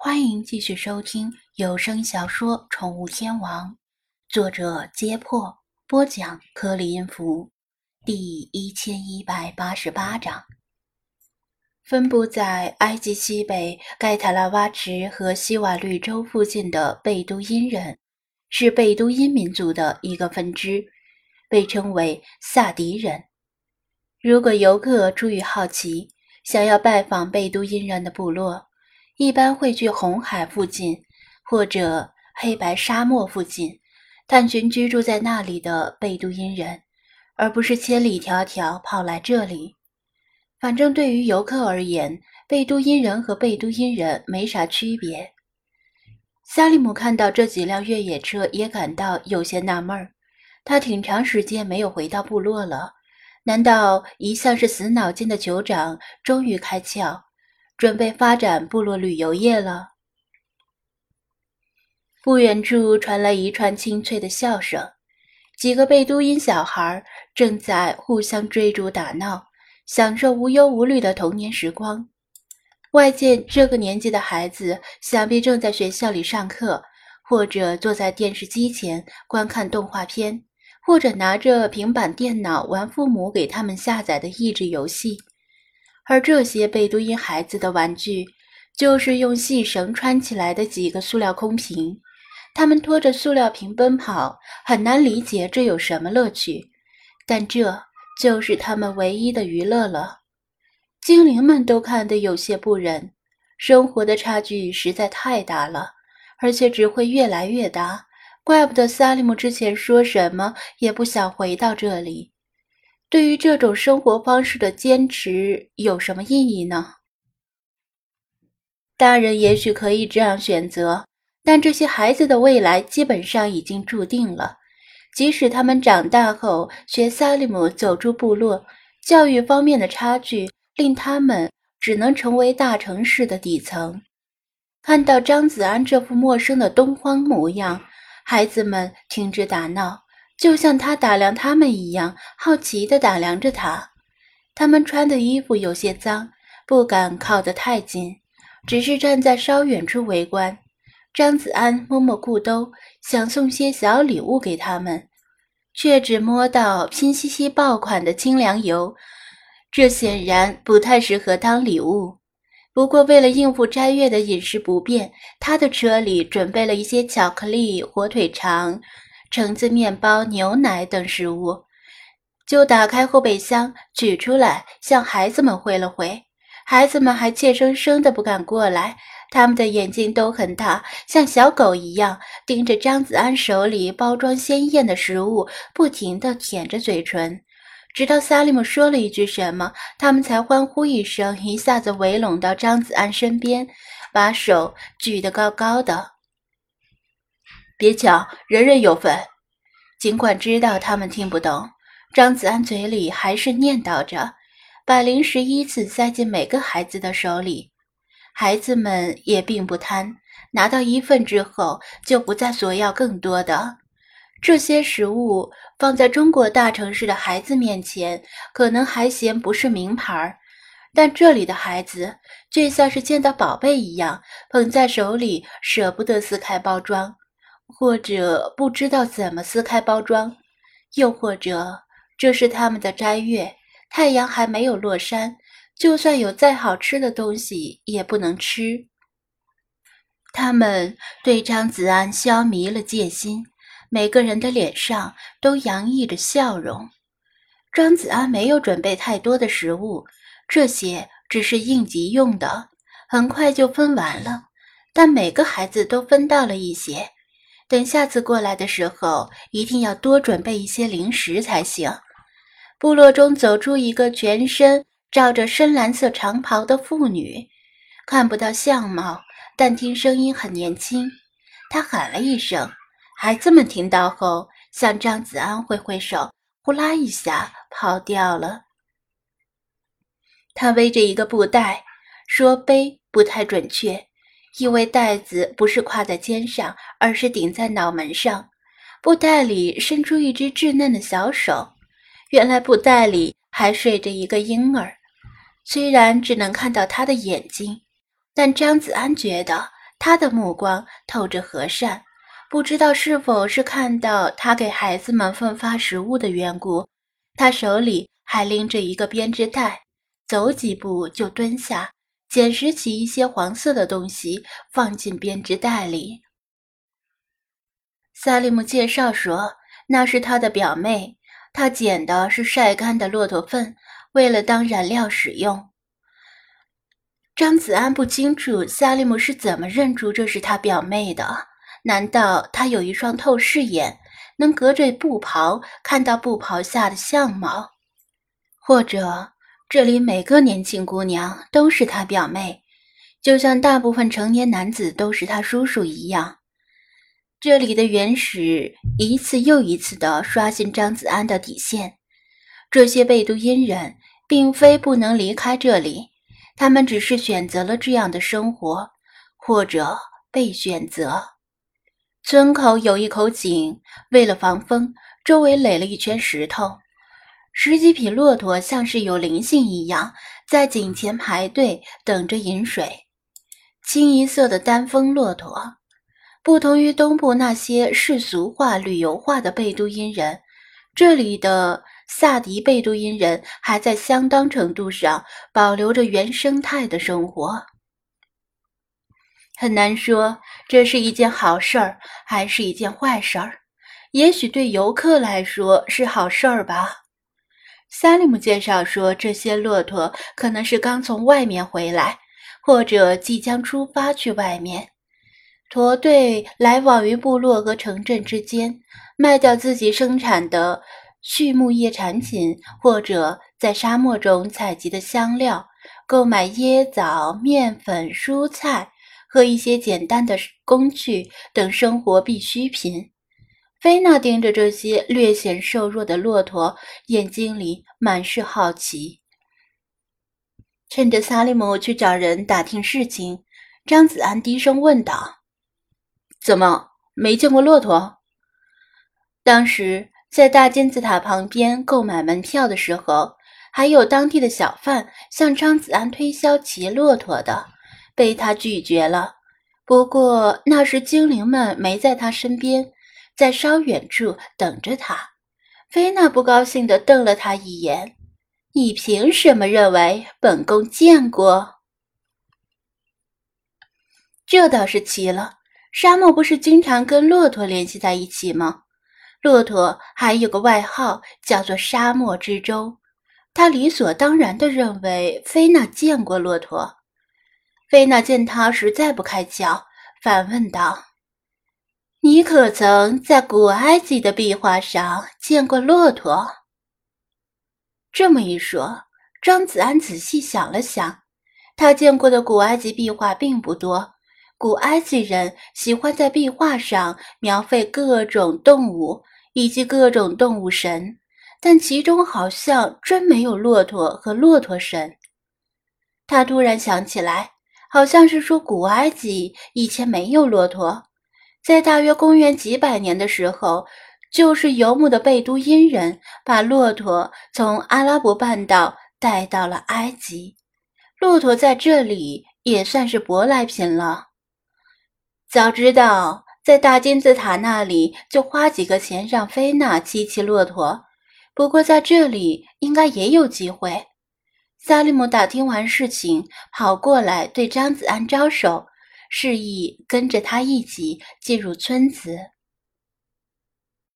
欢迎继续收听有声小说《宠物天王》，作者：揭破，播讲：颗粒音符，第一千一百八十八章。分布在埃及西北盖塔拉瓦池和西瓦绿洲附近的贝都因人，是贝都因民族的一个分支，被称为萨迪人。如果游客出于好奇，想要拜访贝都因人的部落，一般会去红海附近或者黑白沙漠附近探寻居住在那里的贝都因人，而不是千里迢迢跑来这里。反正对于游客而言，贝都因人和贝都因人没啥区别。萨利姆看到这几辆越野车，也感到有些纳闷儿。他挺长时间没有回到部落了，难道一向是死脑筋的酋长终于开窍？准备发展部落旅游业了。不远处传来一串清脆的笑声，几个贝都因小孩正在互相追逐打闹，享受无忧无虑的童年时光。外界这个年纪的孩子，想必正在学校里上课，或者坐在电视机前观看动画片，或者拿着平板电脑玩父母给他们下载的益智游戏。而这些贝都因孩子的玩具，就是用细绳穿起来的几个塑料空瓶。他们拖着塑料瓶奔跑，很难理解这有什么乐趣，但这就是他们唯一的娱乐了。精灵们都看得有些不忍，生活的差距实在太大了，而且只会越来越大。怪不得萨利姆之前说什么也不想回到这里。对于这种生活方式的坚持有什么意义呢？大人也许可以这样选择，但这些孩子的未来基本上已经注定了。即使他们长大后学萨利姆走出部落，教育方面的差距令他们只能成为大城市的底层。看到张子安这副陌生的东方模样，孩子们停止打闹。就像他打量他们一样，好奇地打量着他。他们穿的衣服有些脏，不敢靠得太近，只是站在稍远处围观。张子安摸摸裤兜，想送些小礼物给他们，却只摸到拼夕夕爆款的清凉油，这显然不太适合当礼物。不过，为了应付斋月的饮食不便，他的车里准备了一些巧克力、火腿肠。橙子面包、牛奶等食物，就打开后备箱取出来，向孩子们挥了挥。孩子们还怯生生的不敢过来，他们的眼睛都很大，像小狗一样盯着张子安手里包装鲜艳的食物，不停地舔着嘴唇。直到萨利姆说了一句什么，他们才欢呼一声，一下子围拢到张子安身边，把手举得高高的。别抢，人人有份。尽管知道他们听不懂，张子安嘴里还是念叨着，把零食依次塞进每个孩子的手里。孩子们也并不贪，拿到一份之后就不再索要更多的。这些食物放在中国大城市的孩子面前，可能还嫌不是名牌，但这里的孩子却像是见到宝贝一样，捧在手里，舍不得撕开包装。或者不知道怎么撕开包装，又或者这是他们的斋月，太阳还没有落山，就算有再好吃的东西也不能吃。他们对张子安消弭了戒心，每个人的脸上都洋溢着笑容。张子安没有准备太多的食物，这些只是应急用的，很快就分完了。但每个孩子都分到了一些。等下次过来的时候，一定要多准备一些零食才行。部落中走出一个全身罩着深蓝色长袍的妇女，看不到相貌，但听声音很年轻。她喊了一声，孩子们听到后向张子安挥挥手，呼啦一下跑掉了。她背着一个布袋，说背不太准确。因为袋子不是挎在肩上，而是顶在脑门上，布袋里伸出一只稚嫩的小手。原来布袋里还睡着一个婴儿，虽然只能看到他的眼睛，但张子安觉得他的目光透着和善，不知道是否是看到他给孩子们分发食物的缘故，他手里还拎着一个编织袋，走几步就蹲下，捡拾起一些黄色的东西放进编织袋里。萨利姆介绍说，那是他的表妹，他捡的是晒干的骆驼粪，为了当燃料使用。张子安不清楚萨利姆是怎么认出这是他表妹的？难道他有一双透视眼，能隔着布袍看到布袍下的相貌？或者这里每个年轻姑娘都是他表妹，就像大部分成年男子都是他叔叔一样？这里的原始一次又一次地刷新张子安的底线。这些贝都因人并非不能离开这里。他们只是选择了这样的生活，或者被选择。村口有一口井，为了防风，周围垒了一圈石头。十几匹骆驼像是有灵性一样，在井前排队等着饮水。清一色的丹峰骆驼，不同于东部那些世俗化、旅游化的贝都因人，这里的。萨迪贝都因人还在相当程度上保留着原生态的生活，很难说这是一件好事儿还是一件坏事儿。也许对游客来说是好事儿吧。萨利姆介绍说，这些骆驼可能是刚从外面回来，或者即将出发去外面。驼队来往于部落和城镇之间，卖掉自己生产的。畜牧业产品，或者在沙漠中采集的香料，购买椰枣、面粉、蔬菜和一些简单的工具等生活必需品。菲娜盯着这些略显瘦弱的骆驼，眼睛里满是好奇。趁着萨利姆去找人打听事情，张子安低声问道：“怎么没见过骆驼？”当时。在大金字塔旁边购买门票的时候，还有当地的小贩向张子安推销骑骆驼的，被他拒绝了。不过那时精灵们没在他身边，在稍远处等着他。菲娜不高兴地瞪了他一眼：“你凭什么认为本宫见过？”这倒是奇了，沙漠不是经常跟骆驼联系在一起吗？骆驼还有个外号叫做“沙漠之舟”，他理所当然地认为菲娜见过骆驼。菲娜见他实在不开窍，反问道：“你可曾在古埃及的壁画上见过骆驼？”这么一说，张子安仔细想了想，他见过的古埃及壁画并不多。古埃及人喜欢在壁画上描绘各种动物以及各种动物神，但其中好像真没有骆驼和骆驼神。他突然想起来，好像是说古埃及以前没有骆驼，在大约公元几百年的时候，就是游牧的贝都因人把骆驼从阿拉伯半岛带到了埃及，骆驼在这里也算是舶来品了。早知道在大金字塔那里就花几个钱让菲娜骑骑骆驼，不过在这里应该也有机会。萨利姆打听完事情，跑过来对张子安招手，示意跟着他一起进入村子。